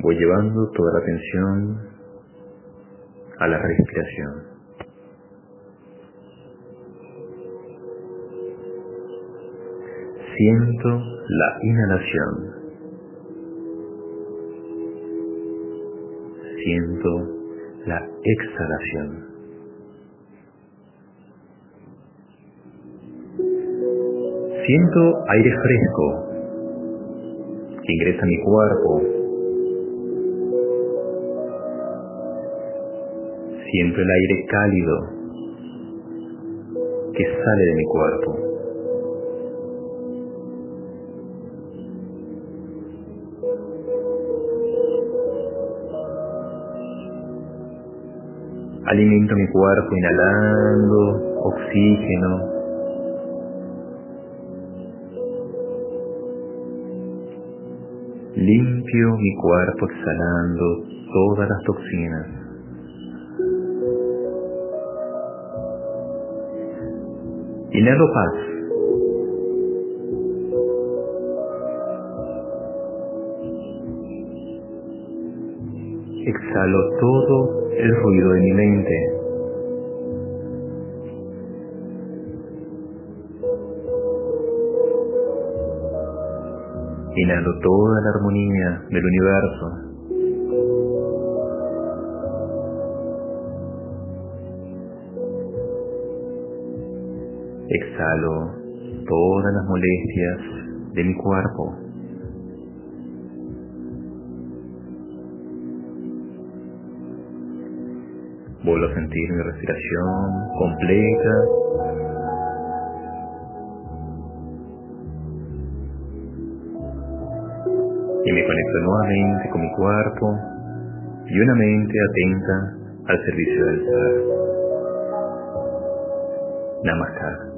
Voy llevando toda la atención a la respiración. Siento la inhalación. Siento la exhalación. Siento aire fresco que ingresa a mi cuerpo. Siento el aire cálido que sale de mi cuerpo. Alimento mi cuerpo inhalando oxígeno. Limpio mi cuerpo exhalando todas las toxinas. Inhalo paz. Exhalo todo el ruido de mi mente. Inhalo toda la armonía del universo. Exhalo todas las molestias de mi cuerpo. Vuelvo a sentir mi respiración completa. Y me conecto nuevamente con mi cuerpo y una mente atenta al servicio del ser. Namaskar.